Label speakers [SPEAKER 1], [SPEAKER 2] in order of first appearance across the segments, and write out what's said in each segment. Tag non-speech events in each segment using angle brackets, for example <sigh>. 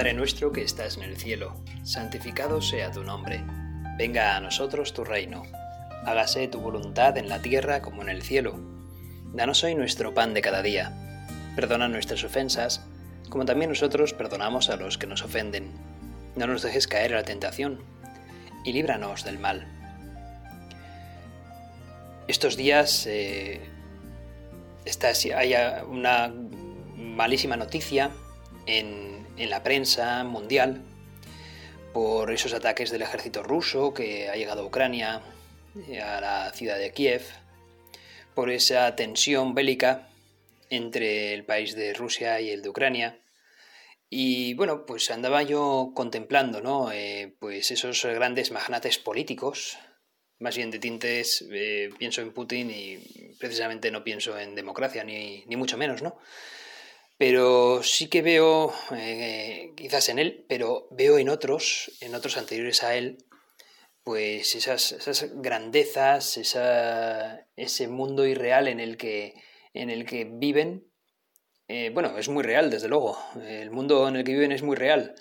[SPEAKER 1] Padre nuestro que estás en el cielo, santificado sea tu nombre. Venga a nosotros tu reino. Hágase tu voluntad en la tierra como en el cielo. Danos hoy nuestro pan de cada día. Perdona nuestras ofensas, como también nosotros perdonamos a los que nos ofenden. No nos dejes caer en la tentación, y líbranos del mal. Estos días eh, hay una malísima noticia en en la prensa mundial por esos ataques del ejército ruso que ha llegado a Ucrania, a la ciudad de Kiev, por esa tensión bélica entre el país de Rusia y el de Ucrania. Y bueno, pues andaba yo contemplando, ¿no? Eh, pues esos grandes magnates políticos, más bien de tintes, eh, pienso en Putin y precisamente no pienso en democracia, ni, ni mucho menos, ¿no? Pero sí que veo, eh, quizás en él, pero veo en otros, en otros anteriores a él, pues esas, esas grandezas, ese mundo irreal en el que, en el que viven. Eh, bueno, es muy real, desde luego. El mundo en el que viven es muy real.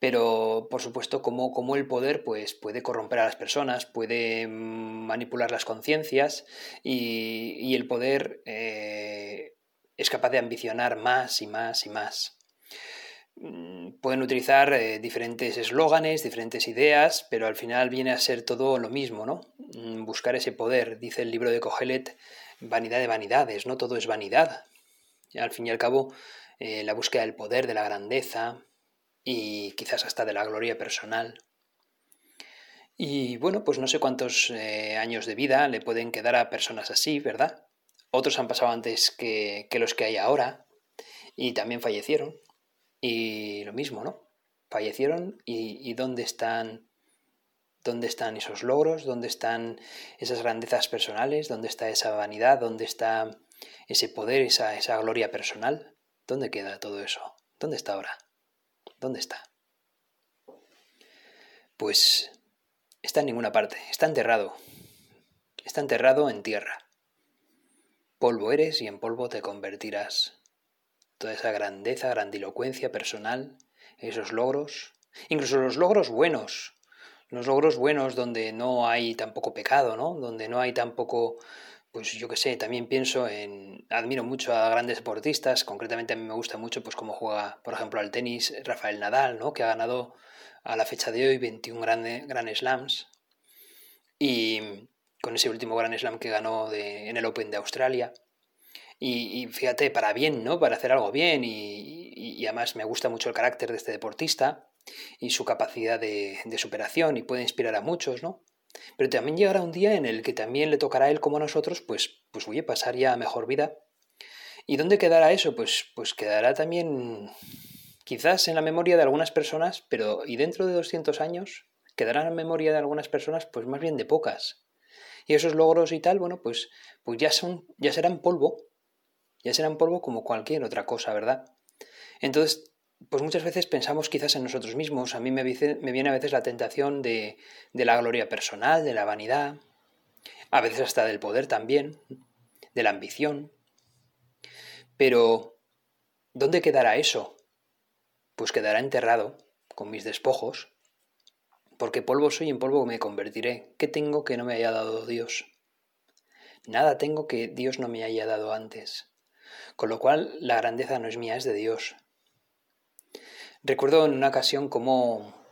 [SPEAKER 1] Pero, por supuesto, como, como el poder pues, puede corromper a las personas, puede manipular las conciencias y, y, el poder eh, es capaz de ambicionar más y más y más. Mm, pueden utilizar eh, diferentes eslóganes, diferentes ideas, pero al final viene a ser todo lo mismo, ¿no? Mm, buscar ese poder, dice el libro de Cogelet, vanidad de vanidades, ¿no? Todo es vanidad. Al fin y al cabo, eh, la búsqueda del poder, de la grandeza y quizás hasta de la gloria personal. Y bueno, pues no sé cuántos eh, años de vida le pueden quedar a personas así, ¿verdad? Otros han pasado antes que, los que hay ahora y también fallecieron. Y lo mismo, ¿no? Fallecieron y, ¿dónde están? ¿Dónde están esos logros? ¿Dónde están esas grandezas personales? ¿Dónde está esa vanidad? ¿Dónde está ese poder, esa, esa gloria personal? ¿Dónde queda todo eso? ¿Dónde está ahora? ¿Dónde está? Pues está en ninguna parte, está enterrado. Está enterrado en tierra. Polvo eres y en polvo te convertirás. Toda esa grandeza, grandilocuencia personal, esos logros, incluso los logros buenos, los logros buenos donde no hay tampoco pecado, ¿no? Donde no hay tampoco, pues yo qué sé, también pienso en, admiro mucho a grandes deportistas, concretamente a mí me gusta mucho pues cómo juega, por ejemplo, al tenis Rafael Nadal, ¿no? Que ha ganado a la fecha de hoy 21 grandes Grand Slams. Y, con ese último Grand Slam que ganó en el Open de Australia. Y, fíjate, para bien, ¿no? Para hacer algo bien. Y, además me gusta mucho el carácter de este deportista y su capacidad de, superación y puede inspirar a muchos, ¿no? Pero también llegará un día en el que también le tocará a él como a nosotros, pues, pues oye, pasar ya a mejor vida. ¿Y dónde quedará eso? Pues, pues quedará también quizás en la memoria de algunas personas, pero ¿y dentro de 200 años? Quedará en la memoria de algunas personas, pues más bien de pocas. Y esos logros y tal, bueno, pues, pues ya, son, ya serán polvo, ya serán polvo como cualquier otra cosa, ¿verdad? Entonces, pues muchas veces pensamos quizás en nosotros mismos. A mí me, me viene a veces la tentación de, de la gloria personal, de la vanidad, a veces hasta del poder también, de la ambición. Pero, ¿dónde quedará eso? Pues quedará enterrado con mis despojos, porque polvo soy y en polvo me convertiré. ¿Qué tengo que no me haya dado Dios? Nada tengo que Dios no me haya dado antes. Con lo cual la grandeza no es mía, es de Dios. Recuerdo en una ocasión como...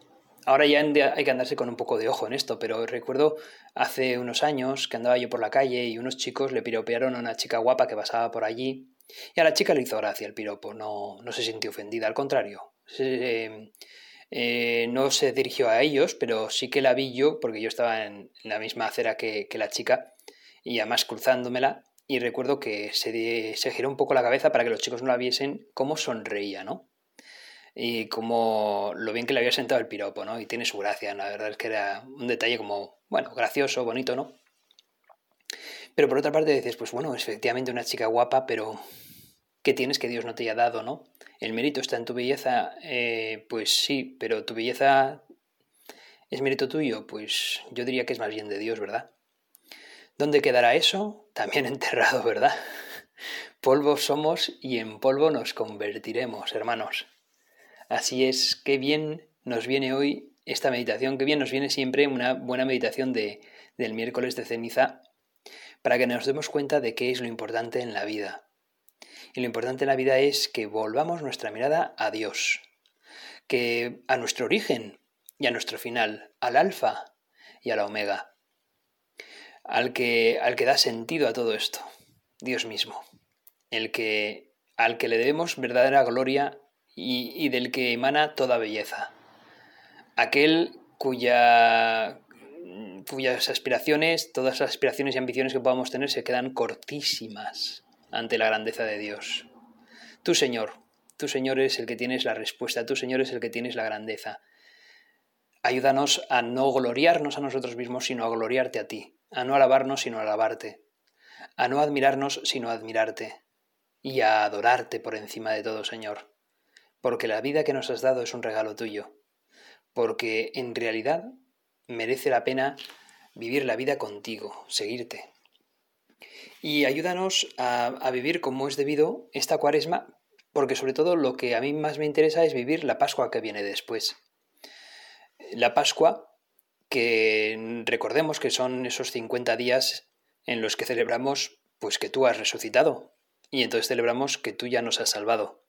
[SPEAKER 1] Ahora ya hay que andarse con un poco de ojo en esto, pero recuerdo hace unos años que andaba yo por la calle y unos chicos le piropearon a una chica guapa que pasaba por allí y a la chica le hizo gracia el piropo, no, no se sintió ofendida, al contrario. Eh, no se dirigió a ellos, pero sí que la vi yo, porque yo estaba en, la misma acera que, la chica, y además cruzándomela, y recuerdo que se, se, giró un poco la cabeza para que los chicos no la viesen cómo sonreía, ¿no? Y como lo bien que le había sentado el piropo, ¿no? Y tiene su gracia, la verdad es que era un detalle como, bueno, gracioso, bonito, ¿no? Pero por otra parte dices, pues bueno, es efectivamente una chica guapa, pero ¿qué tienes que Dios no te haya dado, no? ¿El mérito está en tu belleza? Eh, pues sí, pero tu belleza es mérito tuyo, pues yo diría que es más bien de Dios, ¿verdad? ¿Dónde quedará eso? <laughs> También enterrado, ¿verdad? Polvo somos y en polvo nos convertiremos, hermanos. Así es, qué bien nos viene hoy esta meditación, qué bien nos viene siempre una buena meditación de, del miércoles de ceniza para que nos demos cuenta de qué es lo importante en la vida. Y lo importante en la vida es que volvamos nuestra mirada a Dios, que a nuestro origen y a nuestro final, al alfa y a la omega, al que, al que da sentido a todo esto, Dios mismo, el que, al que le debemos verdadera gloria y, del que emana toda belleza, aquel cuya, cuyas aspiraciones, todas las aspiraciones y ambiciones que podamos tener se quedan cortísimas ante la grandeza de Dios. Tú, Señor, tú, Señor, eres el que tienes la respuesta, tú, Señor, es el que tienes la grandeza. Ayúdanos a no gloriarnos a nosotros mismos, sino a gloriarte a ti, a no alabarnos, sino a alabarte, a no admirarnos, sino a admirarte, y a adorarte por encima de todo, Señor, porque la vida que nos has dado es un regalo tuyo, porque en realidad merece la pena vivir la vida contigo, seguirte. Y ayúdanos a, vivir como es debido esta cuaresma, porque sobre todo lo que a mí más me interesa es vivir la Pascua que viene después. La Pascua, que recordemos que son esos 50 días en los que celebramos pues que tú has resucitado y entonces celebramos que tú ya nos has salvado.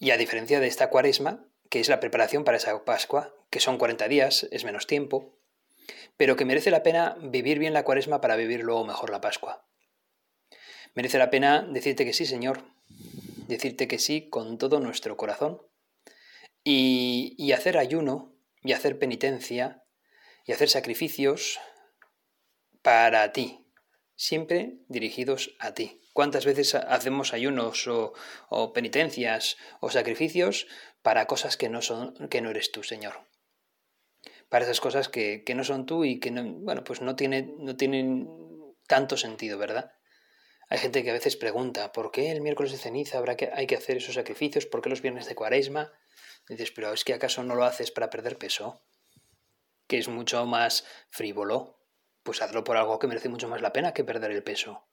[SPEAKER 1] Y a diferencia de esta cuaresma, que es la preparación para esa Pascua, que son 40 días, es menos tiempo, pero que merece la pena vivir bien la cuaresma para vivir luego mejor la Pascua. Merece la pena decirte que sí, Señor, decirte que sí con todo nuestro corazón y, y hacer ayuno y hacer penitencia y hacer sacrificios para ti, siempre dirigidos a ti. ¿Cuántas veces hacemos ayunos o, penitencias o sacrificios para cosas que no, son, que no eres tú, Señor. Para esas cosas que, no son tú y que no, bueno, pues no, tiene, no tienen tanto sentido, ¿verdad? Hay gente que a veces pregunta, ¿por qué el miércoles de ceniza habrá que, hay que hacer esos sacrificios? ¿Por qué los viernes de cuaresma? dices, pero es que acaso no lo haces para perder peso, que es mucho más frívolo. Pues hazlo por algo que merece mucho más la pena que perder el peso.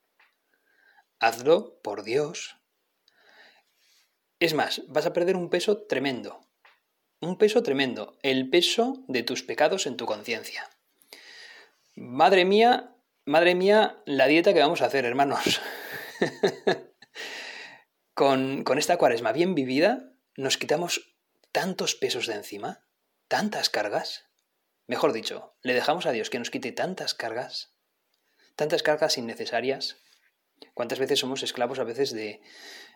[SPEAKER 1] Hazlo por Dios, es más, vas a perder un peso tremendo. Un peso tremendo. El peso de tus pecados en tu conciencia. Madre mía, madre mía, la dieta que vamos a hacer, hermanos. <laughs> con, con esta cuaresma bien vivida, nos quitamos tantos pesos de encima, tantas cargas. Mejor dicho, le dejamos a Dios que nos quite tantas cargas, tantas cargas innecesarias. ¿Cuántas veces somos esclavos a veces de,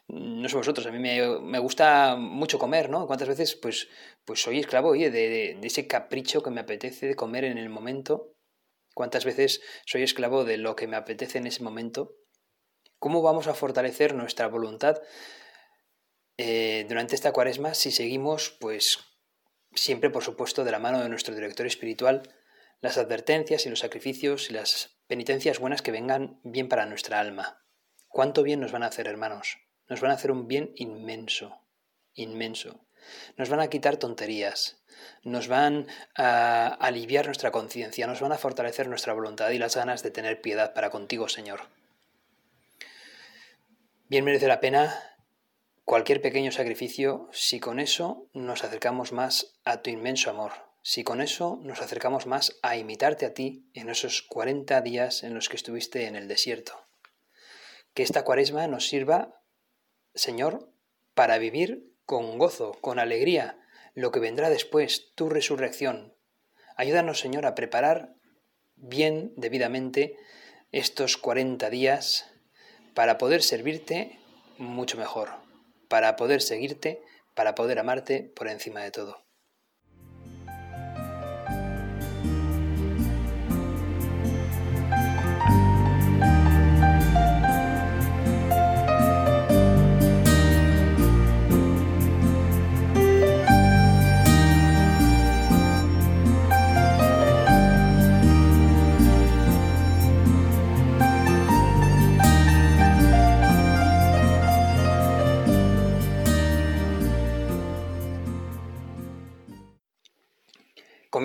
[SPEAKER 1] no sé vosotros, a mí me, gusta mucho comer, ¿no? ¿Cuántas veces pues, pues soy esclavo oye, de, de, ese capricho que me apetece de comer en el momento? ¿Cuántas veces soy esclavo de lo que me apetece en ese momento? ¿Cómo vamos a fortalecer nuestra voluntad eh, durante esta cuaresma si seguimos, pues, siempre, por supuesto, de la mano de nuestro director espiritual, las advertencias y los sacrificios y las penitencias buenas que vengan bien para nuestra alma? ¿Cuánto bien nos van a hacer, hermanos? Nos van a hacer un bien inmenso, inmenso. Nos van a quitar tonterías, nos van a aliviar nuestra conciencia, nos van a fortalecer nuestra voluntad y las ganas de tener piedad para contigo, Señor. Bien merece la pena cualquier pequeño sacrificio si con eso nos acercamos más a tu inmenso amor, si con eso nos acercamos más a imitarte a ti en esos 40 días en los que estuviste en el desierto. Que esta cuaresma nos sirva Señor, para vivir con gozo, con alegría, lo que vendrá después, tu resurrección. Ayúdanos, Señor, a preparar bien, debidamente, estos 40 días para poder servirte mucho mejor, para poder seguirte, para poder amarte por encima de todo.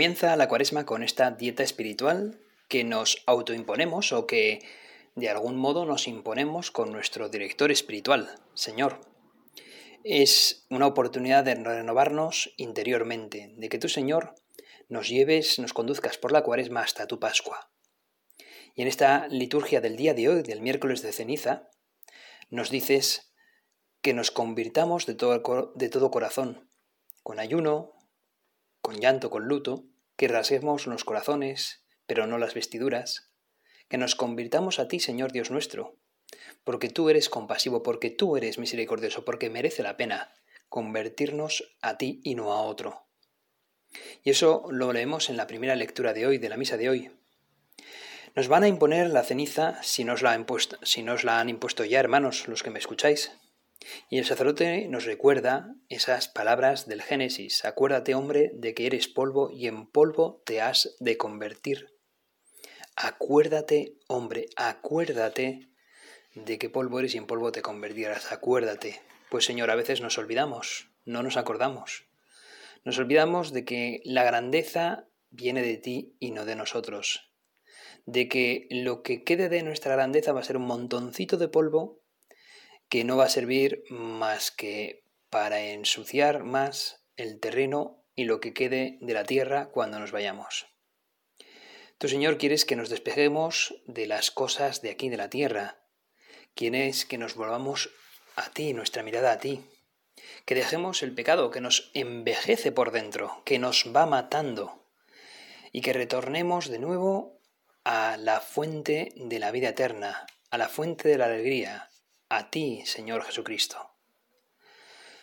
[SPEAKER 1] Comienza la cuaresma con esta dieta espiritual que nos autoimponemos o que de algún modo nos imponemos con nuestro director espiritual, Señor. es una oportunidad de renovarnos interiormente, de que tú, Señor, nos lleves, nos conduzcas por la cuaresma hasta tu Pascua. Y en esta liturgia del día de hoy, del miércoles de ceniza, nos dices que nos convirtamos de todo, de todo corazón, con ayuno, con llanto, con luto, que rasguemos los corazones, pero no las vestiduras, que nos convirtamos a ti, Señor Dios nuestro, porque tú eres compasivo, porque tú eres misericordioso, porque merece la pena convertirnos a ti y no a otro. Y eso lo leemos en la primera lectura de hoy, de la misa de hoy. Nos van a imponer la ceniza si nos la, han impuesto, si nos la han impuesto ya, hermanos, los que me escucháis. Y el sacerdote nos recuerda esas palabras del Génesis. Acuérdate, hombre, de que eres polvo y en polvo te has de convertir. Acuérdate, hombre, acuérdate de que polvo eres y en polvo te convertirás. Acuérdate. Pues Señor, a veces nos olvidamos, no nos acordamos. Nos olvidamos de que la grandeza viene de ti y no de nosotros. De que lo que quede de nuestra grandeza va a ser un montoncito de polvo que no va a servir más que para ensuciar más el terreno y lo que quede de la tierra cuando nos vayamos. Tú, Señor, quieres que nos despejemos de las cosas de aquí de la tierra. Quieres que nos volvamos a ti, nuestra mirada a ti. Que dejemos el pecado que nos envejece por dentro, que nos va matando. Y que retornemos de nuevo a la fuente de la vida eterna, a la fuente de la alegría, a ti, Señor Jesucristo.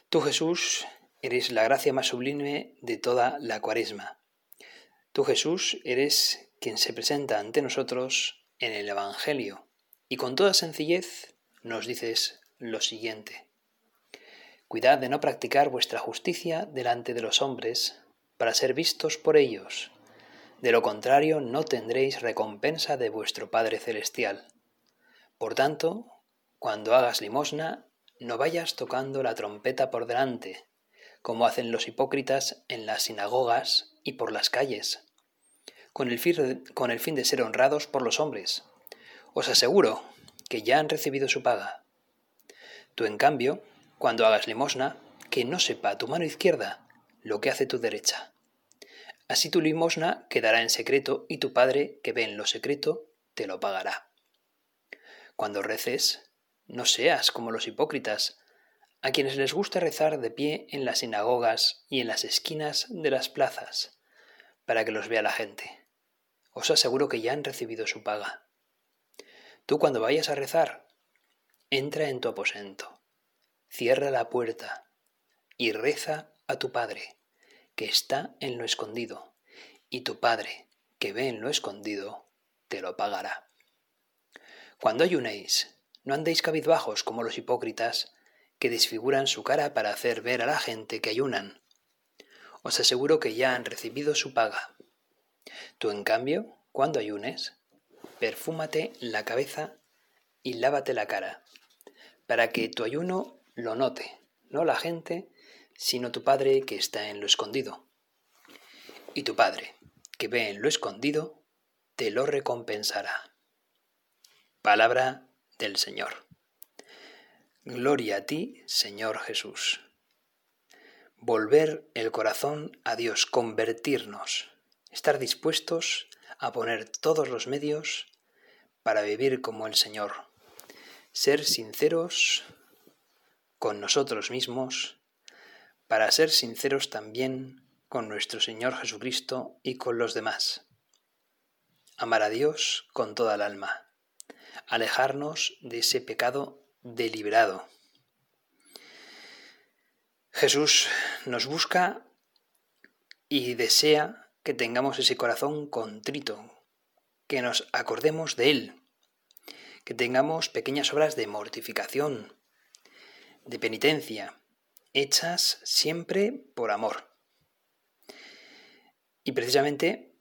[SPEAKER 1] Tú, Jesús, eres la gracia más sublime de toda la cuaresma. Tú, Jesús, eres quien se presenta ante nosotros en el Evangelio y con toda sencillez nos dices lo siguiente. Cuidad de no practicar vuestra justicia delante de los hombres para ser vistos por ellos. De lo contrario, no tendréis recompensa de vuestro Padre Celestial. Por tanto, cuando hagas limosna, no vayas tocando la trompeta por delante, como hacen los hipócritas en las sinagogas y por las calles, con el, fin de, ser honrados por los hombres. Os aseguro que ya han recibido su paga. Tú, en cambio, cuando hagas limosna, que no sepa tu mano izquierda lo que hace tu derecha. Así tu limosna quedará en secreto y tu Padre, que ve en lo secreto, te lo pagará. Cuando reces, no seas como los hipócritas, a quienes les gusta rezar de pie en las sinagogas y en las esquinas de las plazas, para que los vea la gente. Os aseguro que ya han recibido su paga. Tú cuando vayas a rezar, entra en tu aposento, cierra la puerta y reza a tu Padre, que está en lo escondido, y tu Padre, que ve en lo escondido, te lo pagará. Cuando ayunéis, no andéis cabizbajos como los hipócritas, que desfiguran su cara para hacer ver a la gente que ayunan. Os aseguro que ya han recibido su paga. Tú, en cambio, cuando ayunes, perfúmate la cabeza y lávate la cara, para que tu ayuno lo note, no la gente, sino tu Padre que está en lo escondido. Y tu Padre, que ve en lo escondido, te lo recompensará. Palabra del Señor. Gloria a ti, Señor Jesús. Volver el corazón a Dios, convertirnos, estar dispuestos a poner todos los medios para vivir como el Señor, ser sinceros con nosotros mismos, para ser sinceros también con nuestro Señor Jesucristo y con los demás. Amar a Dios con toda el alma alejarnos de ese pecado deliberado. Jesús nos busca y desea que tengamos ese corazón contrito, que nos acordemos de Él, que tengamos pequeñas obras de mortificación, de penitencia, hechas siempre por amor. Y precisamente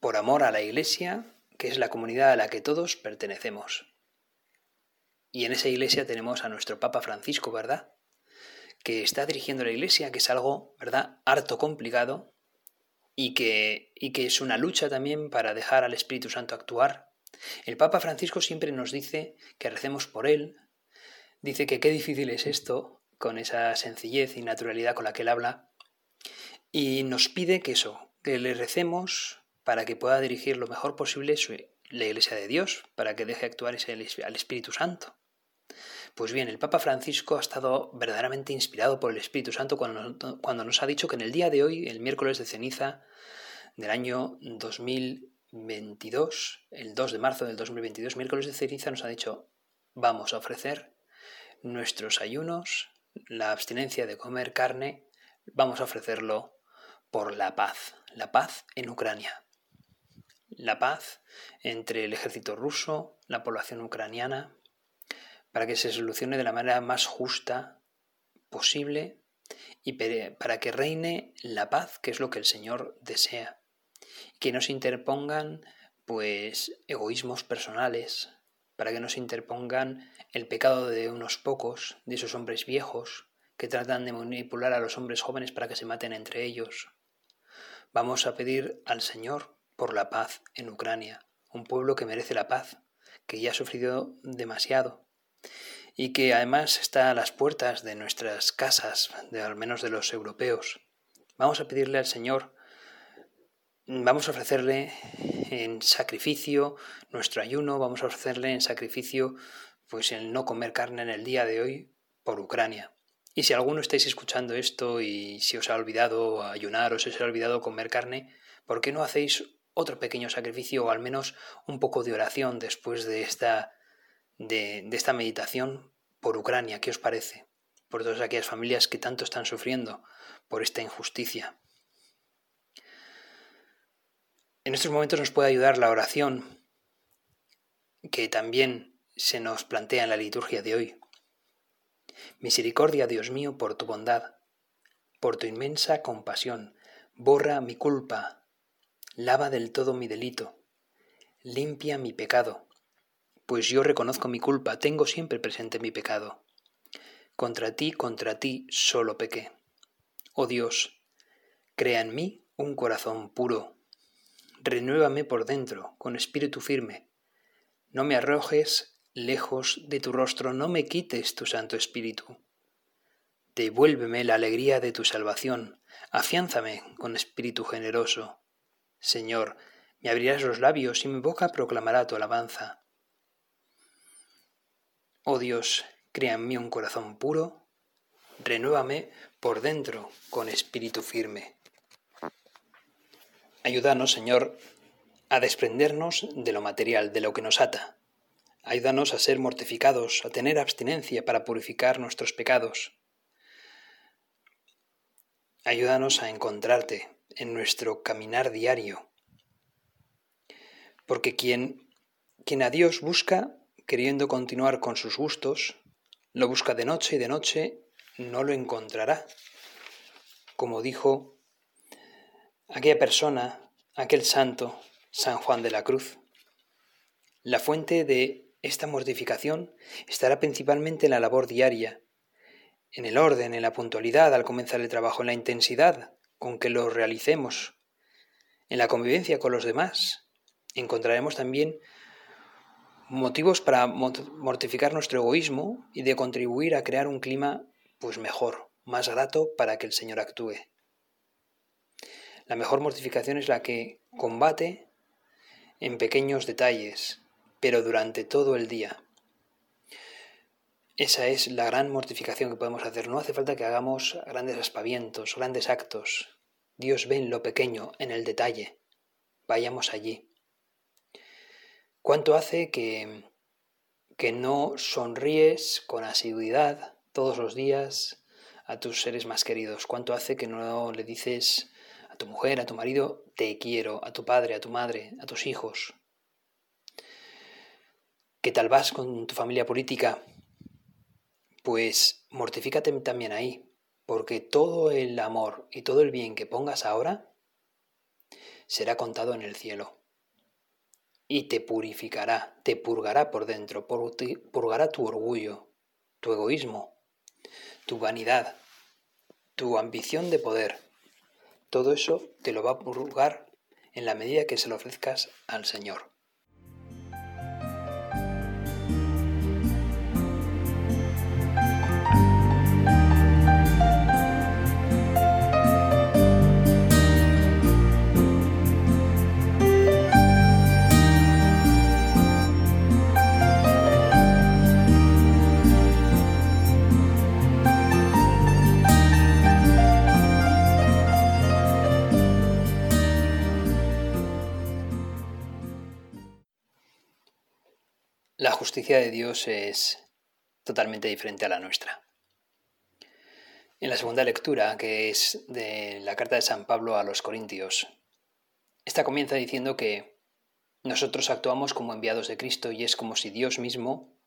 [SPEAKER 1] por amor a la Iglesia, que es la comunidad a la que todos pertenecemos. Y en esa iglesia tenemos a nuestro Papa Francisco, ¿verdad? Que está dirigiendo la iglesia, que es algo, ¿verdad?, harto complicado y que, y que es una lucha también para dejar al Espíritu Santo actuar. El Papa Francisco siempre nos dice que recemos por él, dice que qué difícil es esto, con esa sencillez y naturalidad con la que él habla, y nos pide que eso, que le recemos para que pueda dirigir lo mejor posible la Iglesia de Dios, para que deje actuar ese, al Espíritu Santo. Pues bien, el Papa Francisco ha estado verdaderamente inspirado por el Espíritu Santo cuando, cuando nos ha dicho que en el día de hoy, el miércoles de ceniza del año 2022, el 2 de marzo del 2022, miércoles de ceniza, nos ha dicho, vamos a ofrecer nuestros ayunos, la abstinencia de comer carne, vamos a ofrecerlo por la paz, la paz en Ucrania. La paz entre el ejército ruso, la población ucraniana, para que se solucione de la manera más justa posible y para que reine la paz, que es lo que el Señor desea. Que no se interpongan pues egoísmos personales, para que no se interpongan el pecado de unos pocos, de esos hombres viejos, que tratan de manipular a los hombres jóvenes para que se maten entre ellos. Vamos a pedir al Señor por la paz en Ucrania, un pueblo que merece la paz, que ya ha sufrido demasiado, y que además está a las puertas de nuestras casas, de al menos de los europeos. Vamos a pedirle al Señor, vamos a ofrecerle en sacrificio nuestro ayuno, vamos a ofrecerle en sacrificio pues el no comer carne en el día de hoy por Ucrania. Y si alguno estáis escuchando esto y si os ha olvidado ayunar o se os ha olvidado comer carne, ¿por qué no hacéis otro pequeño sacrificio o al menos un poco de oración después de esta de, esta meditación por Ucrania. ¿Qué os parece? Por todas aquellas familias que tanto están sufriendo por esta injusticia. En estos momentos nos puede ayudar la oración que también se nos plantea en la liturgia de hoy. Misericordia, Dios mío, por tu bondad, por tu inmensa compasión, borra mi culpa, lava del todo mi delito, limpia mi pecado, pues yo reconozco mi culpa, tengo siempre presente mi pecado. Contra ti, contra ti solo pequé. Oh Dios, crea en mí un corazón puro. Renuévame por dentro, con espíritu firme. No me arrojes lejos de tu rostro, no me quites tu Santo Espíritu. Devuélveme la alegría de tu salvación, afiánzame con espíritu generoso. Señor, me abrirás los labios y mi boca proclamará tu alabanza. Oh Dios, crea en mí un corazón puro, renuévame por dentro con espíritu firme. Ayúdanos, Señor, a desprendernos de lo material, de lo que nos ata. Ayúdanos a ser mortificados, a tener abstinencia para purificar nuestros pecados. Ayúdanos a encontrarte en nuestro caminar diario. Porque quien, quien a Dios busca, queriendo continuar con sus gustos, lo busca de noche y de noche no lo encontrará. Como dijo aquella persona, aquel santo, San Juan de la Cruz. La fuente de esta mortificación estará principalmente en la labor diaria, en el orden, en la puntualidad al comenzar el trabajo, en la intensidad con que lo realicemos, en la convivencia con los demás. Encontraremos también motivos para mortificar nuestro egoísmo y de contribuir a crear un clima pues mejor, más grato para que el Señor actúe. La mejor mortificación es la que combate en pequeños detalles, pero durante todo el día. Esa es la gran mortificación que podemos hacer. No hace falta que hagamos grandes aspavientos, grandes actos. Dios ve en lo pequeño, en el detalle. Vayamos allí. ¿Cuánto hace que, que no sonríes con asiduidad todos los días a tus seres más queridos? ¿Cuánto hace que no le dices a tu mujer, a tu marido, te quiero, a tu padre, a tu madre, a tus hijos? ¿Qué tal vas con tu familia política? Pues mortifícate también ahí, porque todo el amor y todo el bien que pongas ahora será contado en el cielo y te purificará, te purgará por dentro, purgará tu orgullo, tu egoísmo, tu vanidad, tu ambición de poder. Todo eso te lo va a purgar en la medida que se lo ofrezcas al Señor. Justicia de Dios es totalmente diferente a la nuestra. En la segunda lectura, que es de la carta de San Pablo a los Corintios, esta comienza diciendo que nosotros actuamos como enviados de Cristo y es como si Dios mismo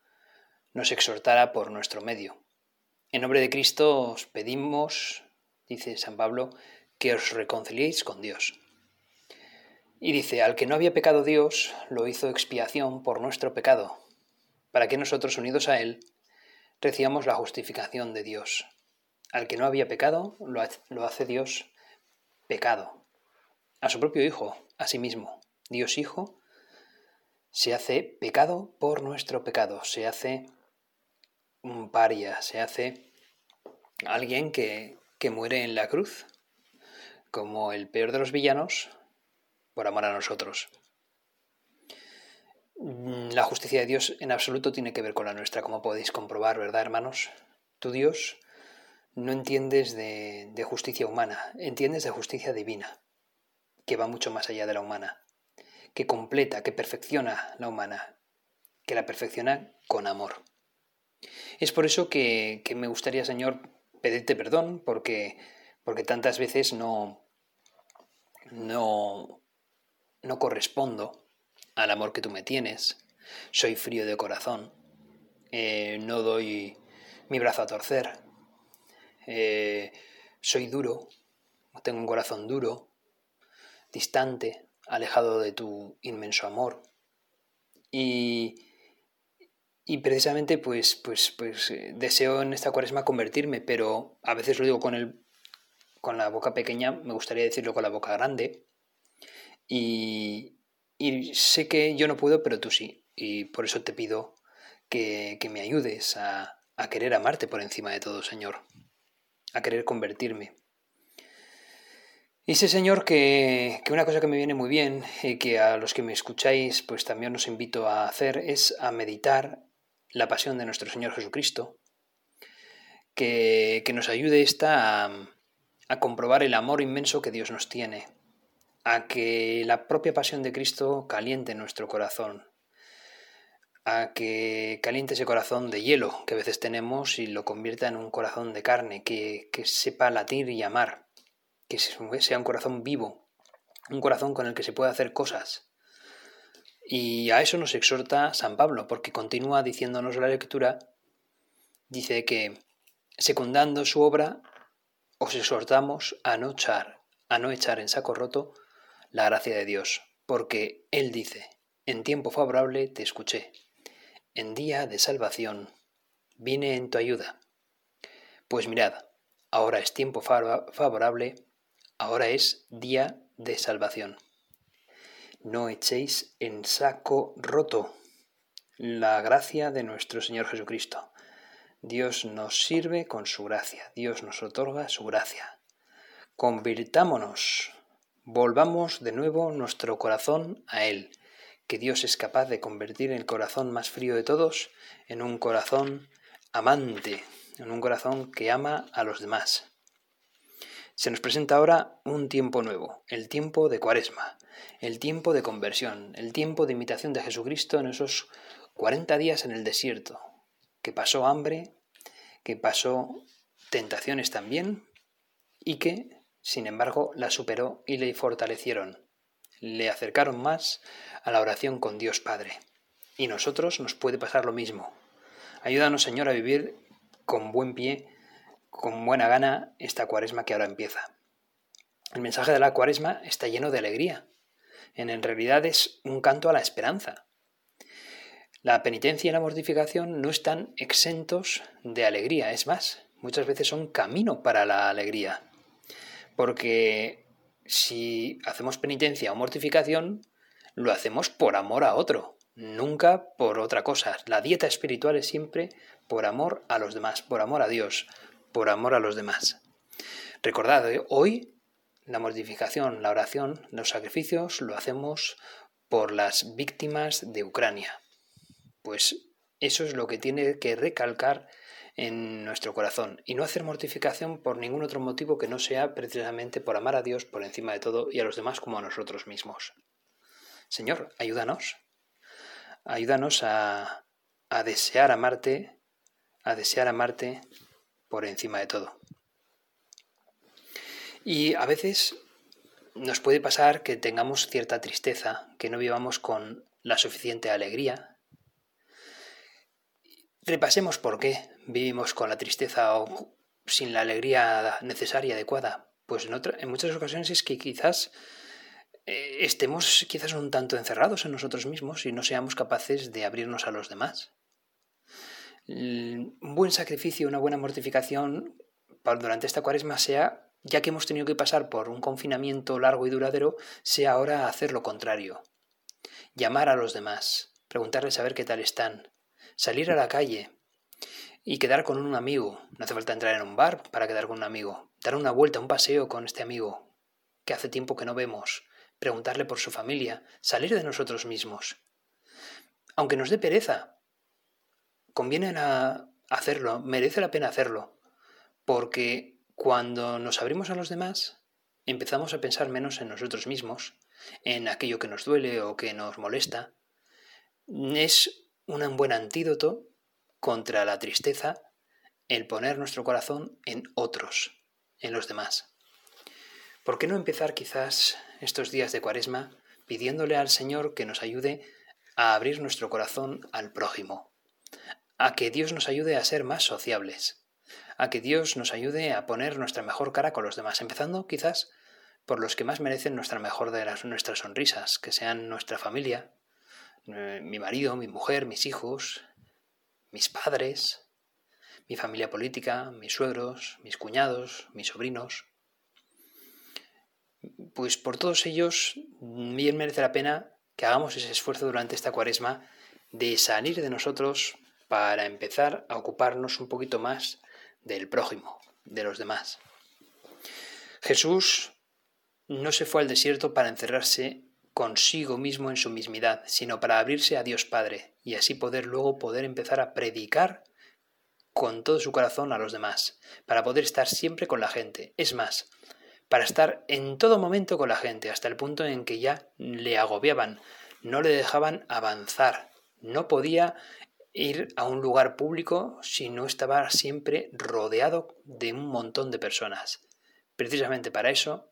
[SPEAKER 1] nos exhortara por nuestro medio. En nombre de Cristo os pedimos, dice San Pablo, que os reconciliéis con Dios. Y dice, al que no había pecado Dios, lo hizo expiación por nuestro pecado, para que nosotros, unidos a Él, recibamos la justificación de Dios. Al que no había pecado, lo hace Dios pecado. A su propio Hijo, a sí mismo. Dios Hijo se hace pecado por nuestro pecado, se hace un paria, se hace alguien que, que muere en la cruz, como el peor de los villanos, por amor a nosotros. Mm, la justicia de Dios en absoluto tiene que ver con la nuestra, como podéis comprobar, ¿verdad, hermanos? Tu Dios no entiendes de, justicia humana, entiendes de justicia divina, que va mucho más allá de la humana, que completa, que perfecciona la humana, que la perfecciona con amor. Es por eso que, que me gustaría, Señor, pedirte perdón, porque, porque tantas veces no, no, no correspondo al amor que tú me tienes, soy frío de corazón, eh, no doy mi brazo a torcer, eh, soy duro, tengo un corazón duro, distante, alejado de tu inmenso amor. Y, y precisamente pues, pues, pues eh, deseo en esta cuaresma convertirme, pero a veces lo digo con, el, con la boca pequeña, me gustaría decirlo con la boca grande, y, sé que yo no puedo, pero tú sí. Y por eso te pido que, me ayudes a, querer amarte por encima de todo, Señor. A querer convertirme. Y sé, Señor, que, que, una cosa que me viene muy bien y que a los que me escucháis, pues también os invito a hacer es a meditar la pasión de nuestro Señor Jesucristo. Que, que nos ayude esta a, a comprobar el amor inmenso que Dios nos tiene a que la propia pasión de Cristo caliente nuestro corazón, a que caliente ese corazón de hielo que a veces tenemos y lo convierta en un corazón de carne, que, sepa latir y amar, que sea un corazón vivo, un corazón con el que se pueda hacer cosas. Y a eso nos exhorta San Pablo, porque continúa diciéndonos la lectura, dice que, secundando su obra, os exhortamos a no echar, a no echar en saco roto la gracia de Dios, porque Él dice, en tiempo favorable te escuché, en día de salvación vine en tu ayuda. Pues mirad, ahora es tiempo favorable, ahora es día de salvación. No echéis en saco roto la gracia de nuestro Señor Jesucristo. Dios nos sirve con su gracia, Dios nos otorga su gracia. Convirtámonos Volvamos de nuevo nuestro corazón a Él, que Dios es capaz de convertir el corazón más frío de todos en un corazón amante, en un corazón que ama a los demás. Se nos presenta ahora un tiempo nuevo, el tiempo de Cuaresma, el tiempo de conversión, el tiempo de imitación de Jesucristo en esos 40 días en el desierto, que pasó hambre, que pasó tentaciones también y que sin embargo, la superó y le fortalecieron. Le acercaron más a la oración con Dios Padre. Y nosotros nos puede pasar lo mismo. Ayúdanos, Señor, a vivir con buen pie, con buena gana, esta cuaresma que ahora empieza. El mensaje de la cuaresma está lleno de alegría. En realidad es un canto a la esperanza. La penitencia y la mortificación no están exentos de alegría, es más, muchas veces son camino para la alegría. Porque si hacemos penitencia o mortificación, lo hacemos por amor a otro, nunca por otra cosa. La dieta espiritual es siempre por amor a los demás, por amor a Dios, por amor a los demás. Recordad, ¿eh? hoy la mortificación, la oración, los sacrificios lo hacemos por las víctimas de Ucrania. Pues eso es lo que tiene que recalcar en nuestro corazón y no hacer mortificación por ningún otro motivo que no sea precisamente por amar a Dios por encima de todo y a los demás como a nosotros mismos. Señor, ayúdanos. Ayúdanos a, a desear amarte, a desear amarte por encima de todo. Y a veces nos puede pasar que tengamos cierta tristeza, que no vivamos con la suficiente alegría. Repasemos por qué vivimos con la tristeza o sin la alegría necesaria, adecuada. Pues en, en muchas ocasiones es que quizás eh, estemos quizás un tanto encerrados en nosotros mismos y no seamos capaces de abrirnos a los demás. Un buen sacrificio, una buena mortificación durante esta cuaresma sea ya que hemos tenido que pasar por un confinamiento largo y duradero, sea ahora hacer lo contrario. Llamar a los demás, preguntarles a ver qué tal están, salir a la calle y quedar con un amigo. No hace falta entrar en un bar para quedar con un amigo. Dar una vuelta, un paseo con este amigo que hace tiempo que no vemos. Preguntarle por su familia, salir de nosotros mismos. Aunque nos dé pereza, conviene hacerlo, merece la pena hacerlo, porque cuando nos abrimos a los demás, empezamos a pensar menos en nosotros mismos, en aquello que nos duele o que nos molesta. Es un buen antídoto contra la tristeza el poner nuestro corazón en otros, en los demás. ¿Por qué no empezar quizás estos días de cuaresma pidiéndole al Señor que nos ayude a abrir nuestro corazón al prójimo, a que Dios nos ayude a ser más sociables, a que Dios nos ayude a poner nuestra mejor cara con los demás, empezando quizás por los que más merecen nuestra mejor de las, nuestras sonrisas, que sean nuestra familia, eh, mi marido, mi mujer, mis hijos, mis padres, mi familia política, mis suegros, mis cuñados, mis sobrinos. Pues por todos ellos bien merece la pena que hagamos ese esfuerzo durante esta cuaresma de salir de nosotros para empezar a ocuparnos un poquito más del prójimo, de los demás. Jesús no se fue al desierto para encerrarse consigo mismo en su mismidad, sino para abrirse a Dios Padre y así poder luego poder empezar a predicar con todo su corazón a los demás, para poder estar siempre con la gente. Es más, para estar en todo momento con la gente, hasta el punto en que ya le agobiaban, no le dejaban avanzar, no podía ir a un lugar público si no estaba siempre rodeado de un montón de personas. Precisamente para eso,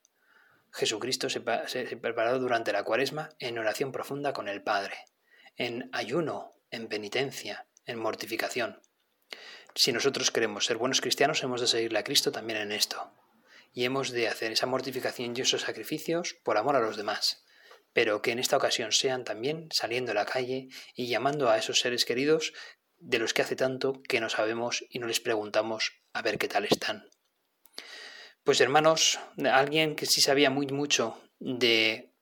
[SPEAKER 1] Jesucristo se, preparó durante la cuaresma en oración profunda con el Padre, en ayuno, en penitencia, en mortificación. Si nosotros queremos ser buenos cristianos, hemos de seguirle a Cristo también en esto. Y hemos de hacer esa mortificación y esos sacrificios por amor a los demás, pero que en esta ocasión sean también saliendo a la calle y llamando a esos seres queridos de los que hace tanto que no sabemos y no les preguntamos a ver qué tal están. Pues hermanos, alguien que sí sabía muy mucho de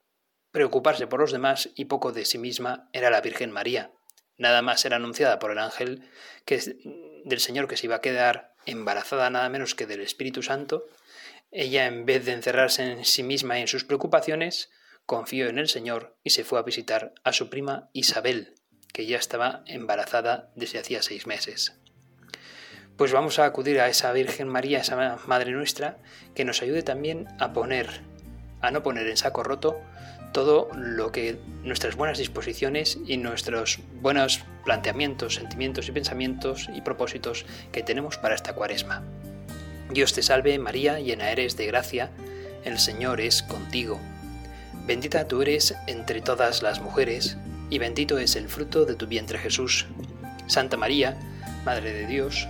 [SPEAKER 1] preocuparse por los demás y poco de sí misma era la Virgen María. Nada más era anunciada por el ángel que del Señor que se iba a quedar embarazada nada menos que del Espíritu Santo, ella en vez de encerrarse en sí misma y en sus preocupaciones, confió en el Señor y se fue a visitar a su prima Isabel, que ya estaba embarazada desde hacía seis meses. Pues vamos a acudir a esa Virgen María, esa Madre nuestra, que nos ayude también a poner, a no poner en saco roto todo lo que nuestras buenas disposiciones y nuestros buenos planteamientos, sentimientos y pensamientos y propósitos que tenemos para esta cuaresma. Dios te salve María, llena eres de gracia, el Señor es contigo Bendita tú eres entre todas las mujeres, y bendito es el fruto de tu vientre Jesús. Santa María, Madre de Dios,